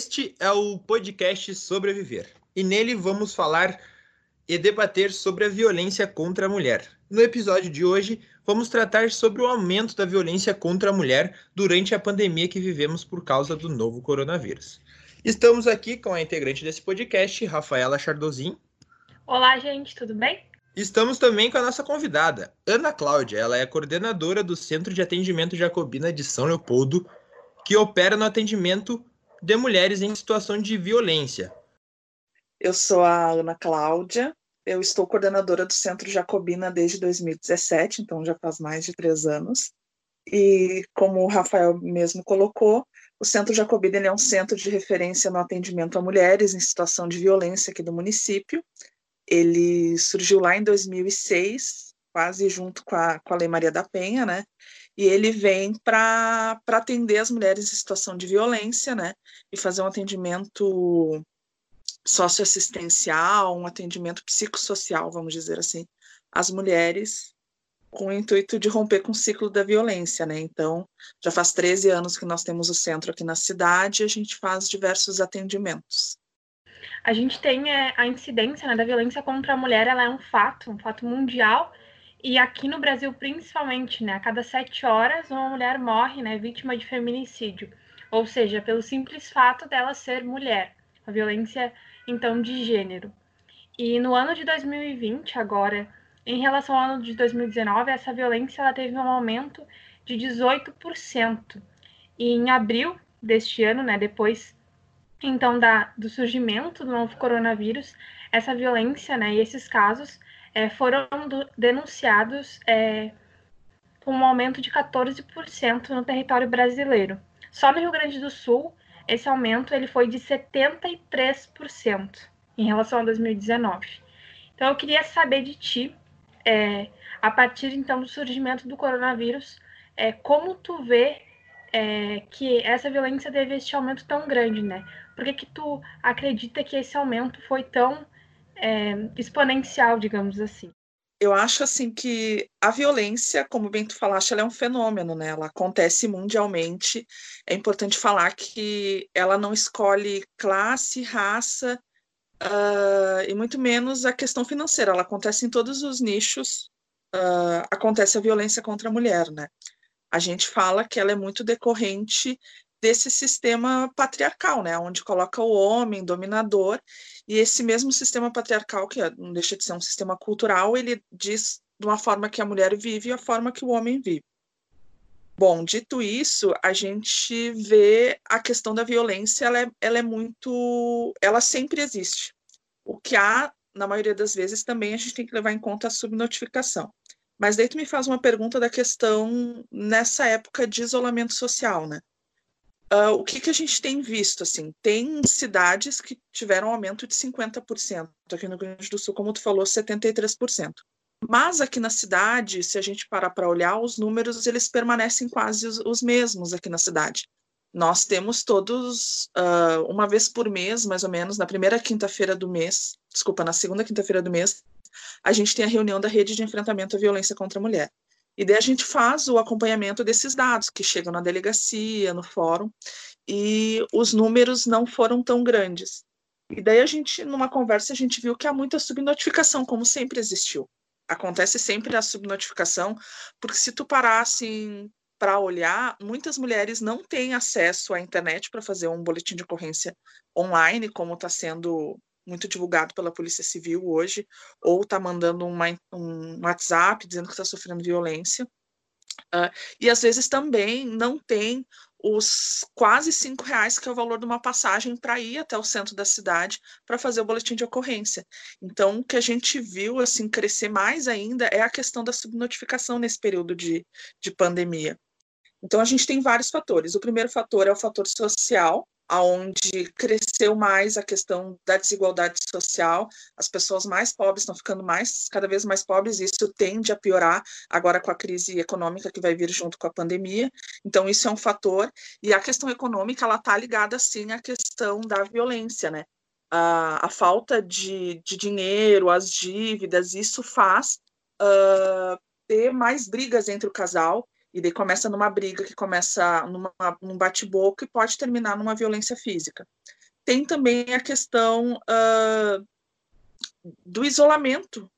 Este é o podcast Sobreviver e nele vamos falar e debater sobre a violência contra a mulher. No episódio de hoje, vamos tratar sobre o aumento da violência contra a mulher durante a pandemia que vivemos por causa do novo coronavírus. Estamos aqui com a integrante desse podcast, Rafaela Chardozin. Olá, gente, tudo bem? Estamos também com a nossa convidada, Ana Cláudia. Ela é coordenadora do Centro de Atendimento Jacobina de São Leopoldo, que opera no atendimento de mulheres em situação de violência. Eu sou a Ana Cláudia, eu estou coordenadora do Centro Jacobina desde 2017, então já faz mais de três anos. E como o Rafael mesmo colocou, o Centro Jacobina é um centro de referência no atendimento a mulheres em situação de violência aqui do município. Ele surgiu lá em 2006, quase junto com a, com a Lei Maria da Penha, né? E ele vem para atender as mulheres em situação de violência, né? E fazer um atendimento socioassistencial, um atendimento psicossocial, vamos dizer assim, às mulheres com o intuito de romper com o ciclo da violência, né? Então, já faz 13 anos que nós temos o centro aqui na cidade e a gente faz diversos atendimentos. A gente tem é, a incidência né, da violência contra a mulher, ela é um fato, um fato mundial, e aqui no Brasil principalmente, né? A cada sete horas uma mulher morre, né, vítima de feminicídio, ou seja, pelo simples fato dela ser mulher, a violência então de gênero. E no ano de 2020, agora, em relação ao ano de 2019, essa violência ela teve um aumento de 18%. E em abril deste ano, né, depois então da, do surgimento do novo coronavírus, essa violência né, e esses casos é, foram do, denunciados é, um aumento de 14% no território brasileiro. Só no Rio Grande do Sul, esse aumento ele foi de 73% em relação a 2019. Então, eu queria saber de ti é, a partir então do surgimento do coronavírus, é, como tu vê é, que essa violência teve este aumento tão grande, né? Por que, que tu acredita que esse aumento foi tão é, exponencial, digamos assim? Eu acho assim que a violência, como bem tu falaste, ela é um fenômeno, né? Ela acontece mundialmente. É importante falar que ela não escolhe classe, raça, uh, e muito menos a questão financeira. Ela acontece em todos os nichos. Uh, acontece a violência contra a mulher, né? A gente fala que ela é muito decorrente desse sistema patriarcal, né, onde coloca o homem dominador e esse mesmo sistema patriarcal que é, não deixa de ser um sistema cultural, ele diz de uma forma que a mulher vive e a forma que o homem vive. Bom, dito isso, a gente vê a questão da violência, ela é, ela é muito, ela sempre existe. O que há, na maioria das vezes, também a gente tem que levar em conta a subnotificação. Mas daí tu me faz uma pergunta da questão nessa época de isolamento social, né? Uh, o que, que a gente tem visto? Assim, tem cidades que tiveram um aumento de 50%, aqui no Rio Grande do Sul, como tu falou, 73%. Mas aqui na cidade, se a gente parar para olhar, os números eles permanecem quase os, os mesmos aqui na cidade. Nós temos todos, uh, uma vez por mês, mais ou menos, na primeira quinta-feira do mês, desculpa, na segunda quinta-feira do mês, a gente tem a reunião da Rede de Enfrentamento à Violência contra a Mulher. E daí a gente faz o acompanhamento desses dados que chegam na delegacia, no fórum, e os números não foram tão grandes. E daí a gente, numa conversa, a gente viu que há muita subnotificação, como sempre existiu acontece sempre a subnotificação, porque se tu parar assim para olhar, muitas mulheres não têm acesso à internet para fazer um boletim de ocorrência online, como está sendo muito divulgado pela Polícia Civil hoje, ou está mandando uma, um WhatsApp dizendo que está sofrendo violência. Uh, e às vezes também não tem os quase cinco reais que é o valor de uma passagem para ir até o centro da cidade para fazer o boletim de ocorrência. Então, o que a gente viu assim crescer mais ainda é a questão da subnotificação nesse período de, de pandemia. Então, a gente tem vários fatores. O primeiro fator é o fator social, aonde cresceu mais a questão da desigualdade social, as pessoas mais pobres estão ficando mais cada vez mais pobres, e isso tende a piorar agora com a crise econômica que vai vir junto com a pandemia. Então isso é um fator e a questão econômica ela está ligada sim à questão da violência, né? A, a falta de, de dinheiro, as dívidas, isso faz uh, ter mais brigas entre o casal E daí começa numa briga que começa numa, num bate-boca e pode terminar numa violência física. Tem também a questão uh, do isolamento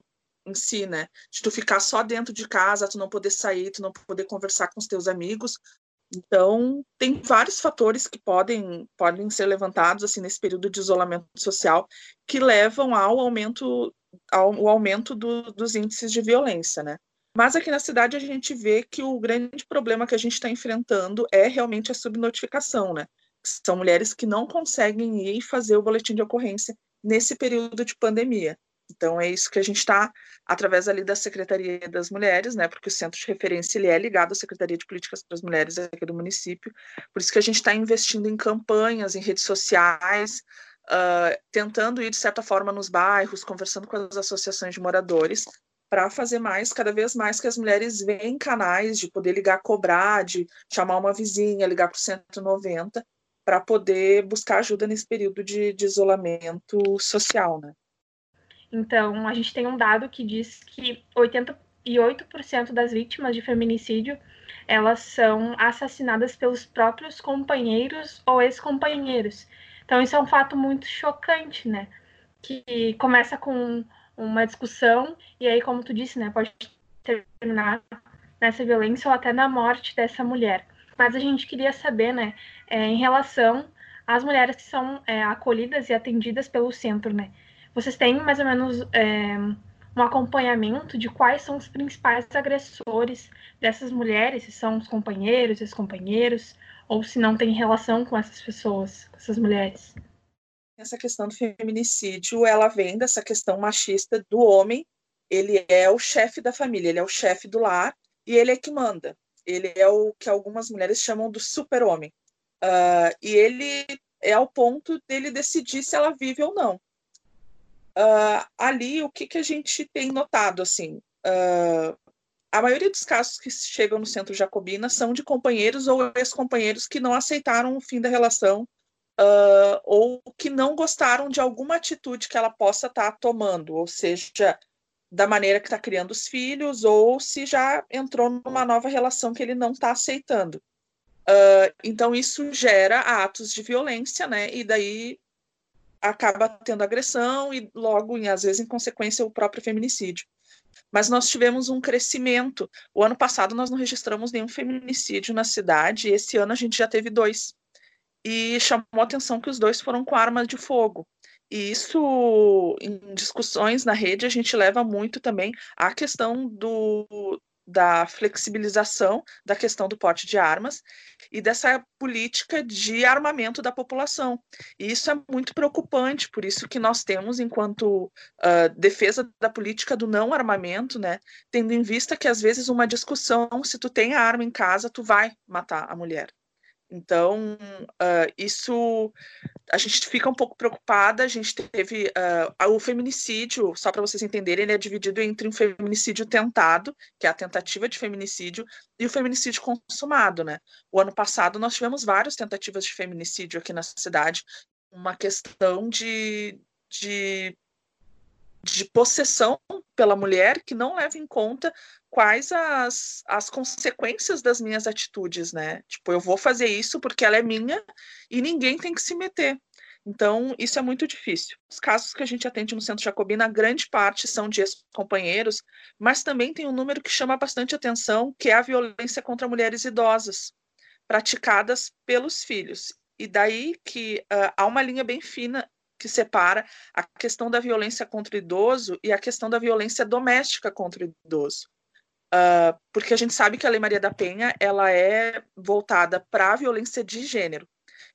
em si, né? De tu ficar só dentro de casa, tu não poder sair, tu não poder conversar com os teus amigos. Então, tem vários fatores que podem, podem ser levantados assim nesse período de isolamento social que levam ao aumento, ao, ao aumento do, dos índices de violência, né? Mas aqui na cidade a gente vê que o grande problema que a gente está enfrentando é realmente a subnotificação, né? São mulheres que não conseguem ir fazer o boletim de ocorrência nesse período de pandemia. Então é isso que a gente está através ali da Secretaria das Mulheres, né? Porque o centro de referência ele é ligado à Secretaria de Políticas para as Mulheres aqui do município. Por isso que a gente está investindo em campanhas, em redes sociais, uh, tentando ir de certa forma nos bairros, conversando com as associações de moradores, para fazer mais, cada vez mais, que as mulheres veem canais de poder ligar, cobrar, de chamar uma vizinha, ligar para o 190, para poder buscar ajuda nesse período de, de isolamento social, né? Então, a gente tem um dado que diz que 88% das vítimas de feminicídio elas são assassinadas pelos próprios companheiros ou ex-companheiros. Então, isso é um fato muito chocante, né? Que começa com uma discussão, e aí, como tu disse, né, pode terminar nessa violência ou até na morte dessa mulher. Mas a gente queria saber, né, é, em relação às mulheres que são é, acolhidas e atendidas pelo centro, né? Vocês têm mais ou menos é, um acompanhamento de quais são os principais agressores dessas mulheres, se são os companheiros, os companheiros, ou se não tem relação com essas pessoas, com essas mulheres? Essa questão do feminicídio, ela vem dessa questão machista do homem, ele é o chefe da família, ele é o chefe do lar e ele é que manda. Ele é o que algumas mulheres chamam do super-homem. Uh, e ele é ao ponto dele decidir se ela vive ou não. Uh, ali, o que, que a gente tem notado, assim, uh, a maioria dos casos que chegam no centro jacobina são de companheiros ou ex-companheiros que não aceitaram o fim da relação uh, ou que não gostaram de alguma atitude que ela possa estar tá tomando, ou seja, da maneira que está criando os filhos, ou se já entrou numa nova relação que ele não está aceitando. Uh, então, isso gera atos de violência, né? E daí acaba tendo agressão e logo, às vezes, em consequência, o próprio feminicídio. Mas nós tivemos um crescimento. O ano passado nós não registramos nenhum feminicídio na cidade, e esse ano a gente já teve dois e chamou atenção que os dois foram com armas de fogo. E isso, em discussões na rede, a gente leva muito também à questão do, da flexibilização da questão do porte de armas e dessa política de armamento da população. E isso é muito preocupante, por isso que nós temos, enquanto uh, defesa da política do não armamento, né, tendo em vista que às vezes uma discussão, se tu tem a arma em casa, tu vai matar a mulher. Então, uh, isso a gente fica um pouco preocupada. A gente teve uh, o feminicídio, só para vocês entenderem, ele é dividido entre um feminicídio tentado, que é a tentativa de feminicídio, e o feminicídio consumado, né? O ano passado nós tivemos várias tentativas de feminicídio aqui na cidade, uma questão de, de de possessão pela mulher que não leva em conta quais as, as consequências das minhas atitudes, né? Tipo, eu vou fazer isso porque ela é minha e ninguém tem que se meter. Então, isso é muito difícil. Os casos que a gente atende no Centro Jacobina, grande parte são de ex-companheiros, mas também tem um número que chama bastante atenção, que é a violência contra mulheres idosas, praticadas pelos filhos. E daí que uh, há uma linha bem fina que separa a questão da violência contra o idoso e a questão da violência doméstica contra o idoso. Uh, porque a gente sabe que a Lei Maria da Penha ela é voltada para a violência de gênero.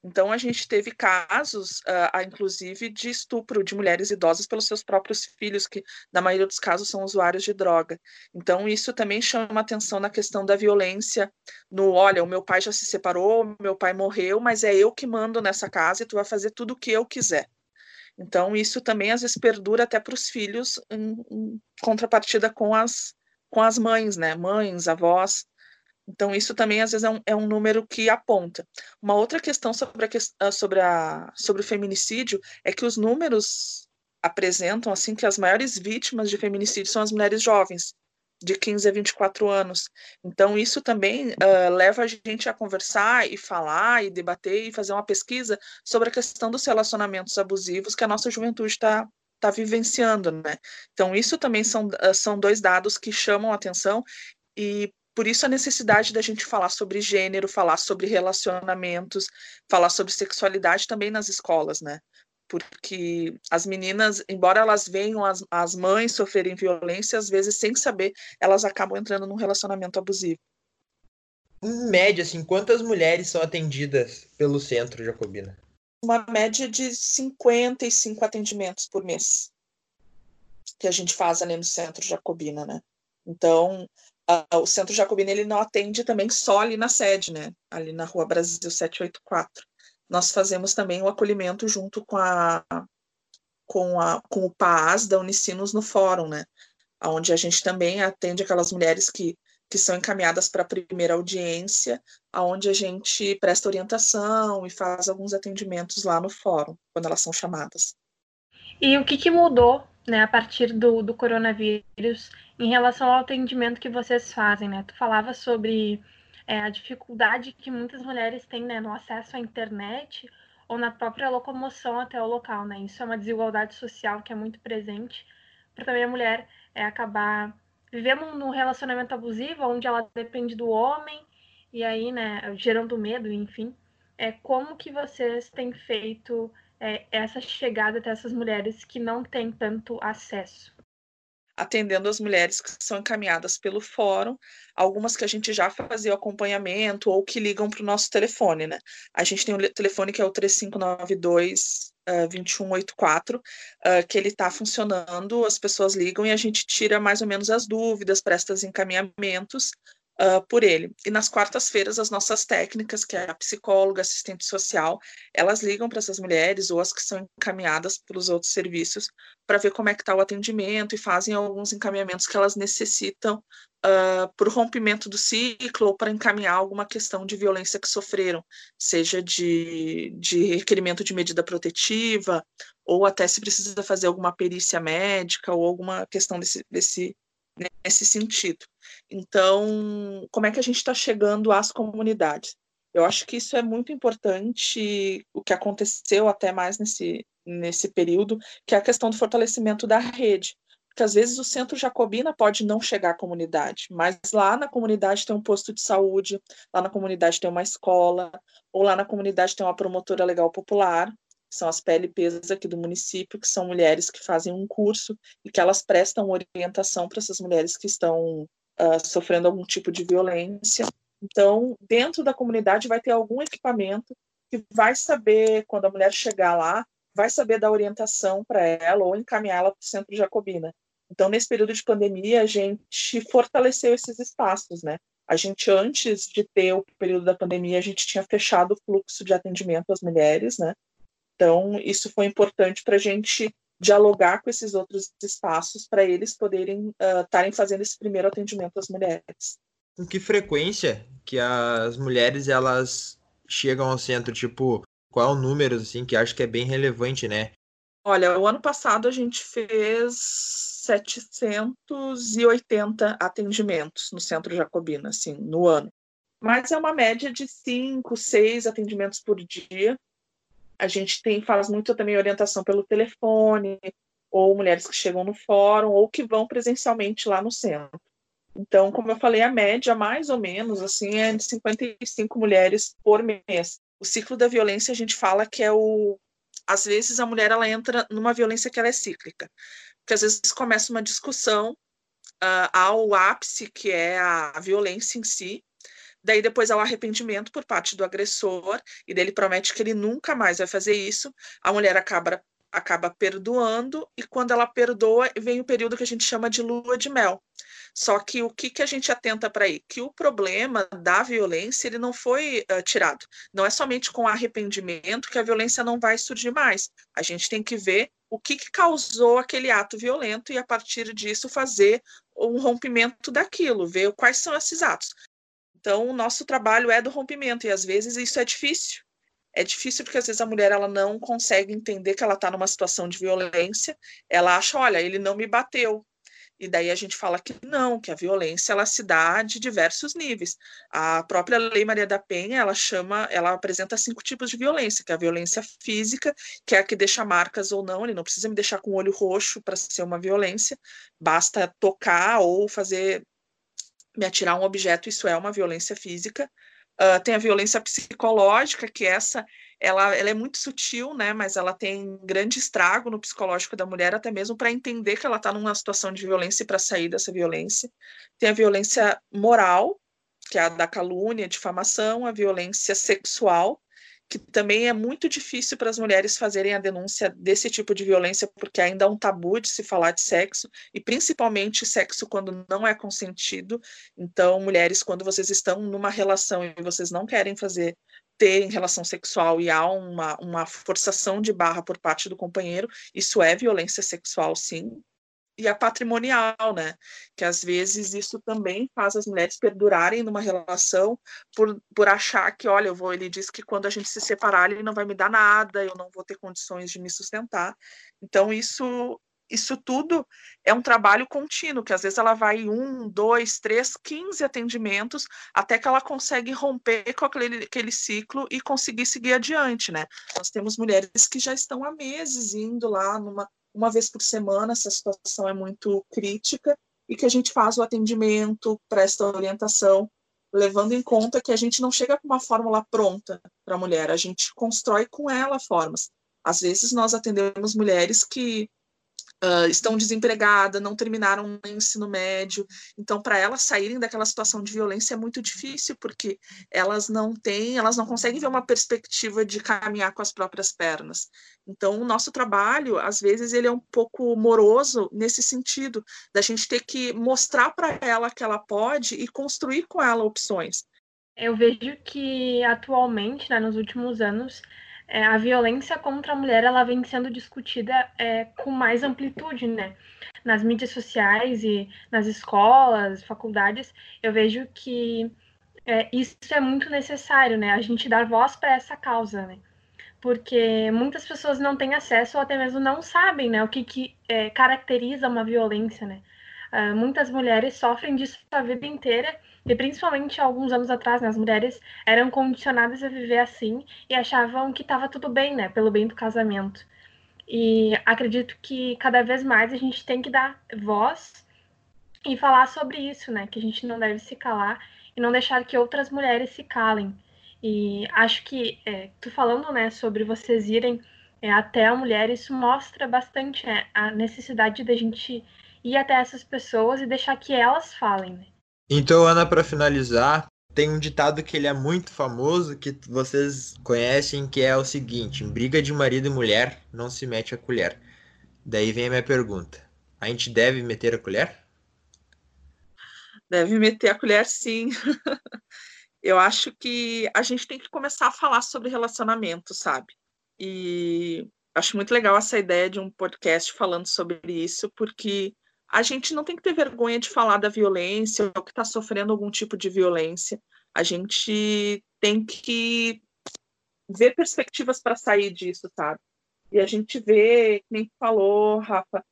Então, a gente teve casos, uh, inclusive, de estupro de mulheres idosas pelos seus próprios filhos, que, na maioria dos casos, são usuários de droga. Então, isso também chama atenção na questão da violência, no, olha, o meu pai já se separou, meu pai morreu, mas é eu que mando nessa casa e tu vai fazer tudo o que eu quiser. Então, isso também às vezes perdura até para os filhos em, em, contrapartida com as, com as mães, né? Mães, avós. Então, isso também às vezes é um, é um número que aponta. Uma outra questão sobre, a, ah, sobre, a, sobre o feminicídio é que os números apresentam assim que as maiores vítimas de feminicídio são as mulheres jovens. De 15 a 24 anos. Então, isso também uh, leva a gente a conversar e falar e debater e fazer uma pesquisa sobre a questão dos relacionamentos abusivos que a nossa juventude está tá vivenciando, né? Então, isso também são, uh, são dois dados que chamam a atenção e por isso a necessidade da gente falar sobre gênero, falar sobre relacionamentos, falar sobre sexualidade também nas escolas, né? Porque as meninas, embora elas venham as, as mães sofrerem violência, às vezes sem saber, elas acabam entrando num relacionamento abusivo. Em média, assim, quantas mulheres são atendidas pelo centro Jacobina? Uma média de 55 atendimentos por mês que a gente faz ali no centro Jacobina, né? Então, a, o centro Jacobina ele não atende também só ali na sede, né? Ali na Rua Brasil 784 nós fazemos também o acolhimento junto com a com, a, com o PAAS da Unicinos no fórum, né? Onde a gente também atende aquelas mulheres que, que são encaminhadas para a primeira audiência, aonde a gente presta orientação e faz alguns atendimentos lá no fórum, quando elas são chamadas. E o que, que mudou né, a partir do, do coronavírus em relação ao atendimento que vocês fazem, né? Tu falava sobre é, a dificuldade que muitas mulheres têm né, no acesso à internet ou na própria locomoção até o local. Né? Isso é uma desigualdade social que é muito presente para também a mulher é, acabar vivendo num relacionamento abusivo, onde ela depende do homem, e aí, né, gerando medo, enfim. É, como que vocês têm feito é, essa chegada até essas mulheres que não têm tanto acesso? Atendendo as mulheres que são encaminhadas pelo fórum, algumas que a gente já fazia o acompanhamento ou que ligam para o nosso telefone, né? A gente tem um telefone que é o 3592 uh, 2184, uh, que ele está funcionando, as pessoas ligam e a gente tira mais ou menos as dúvidas, presta os encaminhamentos uh, por ele. E nas quartas-feiras, as nossas técnicas, que é a psicóloga, assistente social, elas ligam para essas mulheres ou as que são encaminhadas pelos outros serviços para ver como é que está o atendimento e fazem alguns encaminhamentos que elas necessitam uh, por rompimento do ciclo ou para encaminhar alguma questão de violência que sofreram, seja de, de requerimento de medida protetiva ou até se precisa fazer alguma perícia médica ou alguma questão desse, desse nesse sentido. Então, como é que a gente está chegando às comunidades? Eu acho que isso é muito importante, o que aconteceu até mais nesse, nesse período, que é a questão do fortalecimento da rede. Porque às vezes o centro Jacobina pode não chegar à comunidade, mas lá na comunidade tem um posto de saúde, lá na comunidade tem uma escola, ou lá na comunidade tem uma promotora legal popular, que são as PLPs aqui do município, que são mulheres que fazem um curso e que elas prestam orientação para essas mulheres que estão uh, sofrendo algum tipo de violência. Então, dentro da comunidade vai ter algum equipamento que vai saber, quando a mulher chegar lá, vai saber dar orientação para ela ou encaminhá-la para o centro jacobina. Então, nesse período de pandemia, a gente fortaleceu esses espaços, né? A gente, antes de ter o período da pandemia, a gente tinha fechado o fluxo de atendimento às mulheres, né? Então, isso foi importante para a gente dialogar com esses outros espaços para eles poderem estarem uh, fazendo esse primeiro atendimento às mulheres. Com que frequência que as mulheres elas chegam ao centro? Tipo, qual é o número assim que acho que é bem relevante, né? Olha, o ano passado a gente fez 780 atendimentos no Centro Jacobina, assim, no ano. Mas é uma média de cinco, seis atendimentos por dia a gente tem faz muito também orientação pelo telefone, ou mulheres que chegam no fórum, ou que vão presencialmente lá no centro. Então, como eu falei, a média, mais ou menos, assim, é de 55 mulheres por mês. O ciclo da violência, a gente fala que é o... Às vezes, a mulher, ela entra numa violência que ela é cíclica. Porque, às vezes, começa uma discussão uh, ao ápice, que é a violência em si, Daí depois há o arrependimento por parte do agressor, e dele promete que ele nunca mais vai fazer isso. A mulher acaba, acaba perdoando, e quando ela perdoa, vem o período que a gente chama de lua de mel. Só que o que, que a gente atenta para aí? Que o problema da violência ele não foi uh, tirado. Não é somente com arrependimento que a violência não vai surgir mais. A gente tem que ver o que, que causou aquele ato violento e, a partir disso, fazer um rompimento daquilo, ver quais são esses atos. Então, o nosso trabalho é do rompimento e às vezes isso é difícil. É difícil porque às vezes a mulher ela não consegue entender que ela está numa situação de violência. Ela acha, olha, ele não me bateu. E daí a gente fala que não, que a violência ela se dá de diversos níveis. A própria Lei Maria da Penha, ela chama, ela apresenta cinco tipos de violência, que é a violência física, que é a que deixa marcas ou não, ele não precisa me deixar com o olho roxo para ser uma violência, basta tocar ou fazer me atirar um objeto, isso é uma violência física. Uh, tem a violência psicológica, que essa ela, ela é muito sutil, né? Mas ela tem grande estrago no psicológico da mulher, até mesmo para entender que ela está numa situação de violência e para sair dessa violência. Tem a violência moral, que é a da calúnia, difamação, a violência sexual, que também é muito difícil para as mulheres fazerem a denúncia desse tipo de violência, porque ainda é um tabu de se falar de sexo, e principalmente sexo quando não é consentido. Então, mulheres, quando vocês estão numa relação e vocês não querem fazer ter relação sexual e há uma, uma forçação de barra por parte do companheiro, isso é violência sexual, sim. E a patrimonial, né? Que às vezes isso também faz as mulheres perdurarem numa relação por, por achar que, olha, eu vou, ele diz que quando a gente se separar, ele não vai me dar nada, eu não vou ter condições de me sustentar. Então, isso isso tudo é um trabalho contínuo, que às vezes ela vai um, dois, três, quinze atendimentos, até que ela consegue romper com aquele, aquele ciclo e conseguir seguir adiante, né? Nós temos mulheres que já estão há meses indo lá numa uma vez por semana, se a situação é muito crítica, e que a gente faz o atendimento, presta orientação, levando em conta que a gente não chega com uma fórmula pronta para a mulher, a gente constrói com ela formas. Às vezes nós atendemos mulheres que uh, estão desempregadas, não terminaram o ensino médio. Então, para elas saírem daquela situação de violência é muito difícil, porque elas não têm, elas não conseguem ver uma perspectiva de caminhar com as próprias pernas. Então, o nosso trabalho, às vezes, ele é um pouco moroso nesse sentido, da gente ter que mostrar para ela que ela pode e construir com ela opções. Eu vejo que atualmente, né, nos últimos anos, é, a violência contra a mulher ela vem sendo discutida é, com mais amplitude, né? Nas mídias sociais e nas escolas, faculdades, eu vejo que é, isso é muito necessário, né? A gente dar voz para essa causa, né? Porque muitas pessoas não têm acesso ou até mesmo não sabem, né? O que, que é, caracteriza uma violência, né? Uh, muitas mulheres sofrem disso a vida inteira e principalmente alguns anos atrás, né, as mulheres eram condicionadas a viver assim e achavam que estava tudo bem, né, pelo bem do casamento. E acredito que cada vez mais a gente tem que dar voz e falar sobre isso, né, que a gente não deve se calar e não deixar que outras mulheres se calem. E acho que é, tu falando, né, sobre vocês irem é, até a mulher, isso mostra bastante é, a necessidade da gente ir até essas pessoas e deixar que elas falem, né? Então, Ana, para finalizar, tem um ditado que ele é muito famoso, que vocês conhecem, que é o seguinte: briga de marido e mulher, não se mete a colher. Daí vem a minha pergunta: a gente deve meter a colher? Deve meter a colher, sim. Eu acho que a gente tem que começar a falar sobre relacionamento, sabe? E acho muito legal essa ideia de um podcast falando sobre isso, porque a gente não tem que ter vergonha de falar da violência ou que está sofrendo algum tipo de violência. A gente tem que ver perspectivas para sair disso, sabe? E a gente vê, nem falou, Rafa,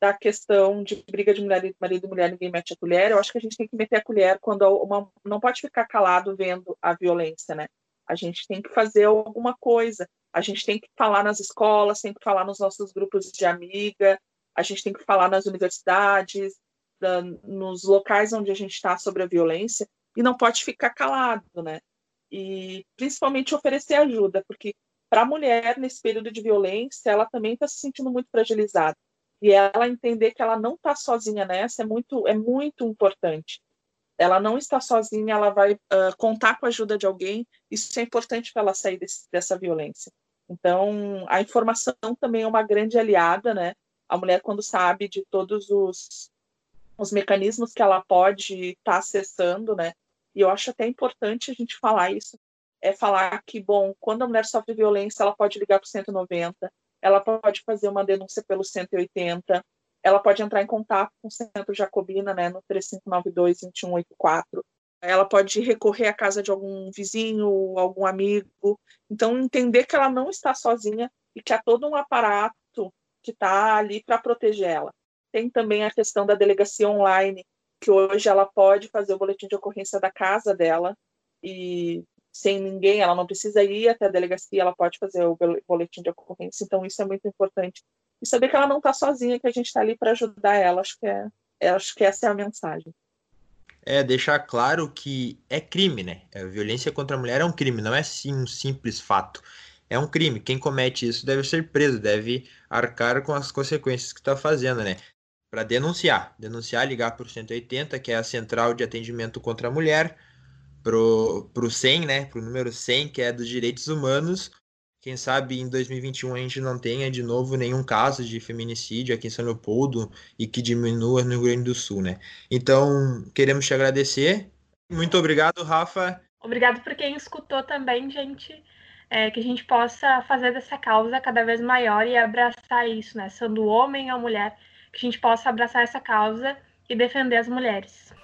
da questão de briga de mulher, marido e mulher, ninguém mete a colher. Eu acho que a gente tem que meter a colher quando uma, não pode ficar calado vendo a violência, né? A gente tem que fazer alguma coisa. A gente tem que falar nas escolas, tem que falar nos nossos grupos de amiga, a gente tem que falar nas universidades, da, nos locais onde a gente está sobre a violência, e não pode ficar calado, né? E principalmente oferecer ajuda, porque para a mulher, nesse período de violência, ela também está se sentindo muito fragilizada. E ela entender que ela não está sozinha nessa é muito, é muito importante. Ela não está sozinha, ela vai uh, contar com a ajuda de alguém. Isso é importante para ela sair desse, dessa violência. Então, a informação também é uma grande aliada, né? A mulher quando sabe de todos os, os mecanismos que ela pode estar tá acessando, né? E eu acho até importante a gente falar isso, é falar que, bom, quando a mulher sofre violência, ela pode ligar para o 190, ela pode fazer uma denúncia pelo 180, ela pode entrar em contato com o Centro Jacobina, né, no 3592-2184, ela pode recorrer à casa de algum vizinho, algum amigo. Então, entender que ela não está sozinha e que há todo um aparato que está ali para proteger ela. Tem também a questão da delegacia online, que hoje ela pode fazer o boletim de ocorrência da casa dela e sem ninguém, ela não precisa ir até a delegacia, ela pode fazer o boletim de ocorrência. Então isso é muito importante e saber que ela não está sozinha, que a gente está ali para ajudar ela. Acho que é, acho que essa é a mensagem. É deixar claro que é crime, né? A violência contra a mulher é um crime, não é sim um simples fato. É um crime. Quem comete isso deve ser preso, deve arcar com as consequências que está fazendo, né? Para denunciar, denunciar, ligar para o 180, que é a central de atendimento contra a mulher, pro, pro 100, né? Pro número 100, que é dos direitos humanos, quem sabe em 2021 a gente não tenha de novo nenhum caso de feminicídio aqui em São Leopoldo e que diminua no Rio Grande do Sul, né? Então, queremos te agradecer. Muito obrigado, Rafa. Obrigado por quem escutou também, gente. É, que a gente possa fazer dessa causa cada vez maior e abraçar isso, né? Sendo homem ou mulher, que a gente possa abraçar essa causa e defender as mulheres.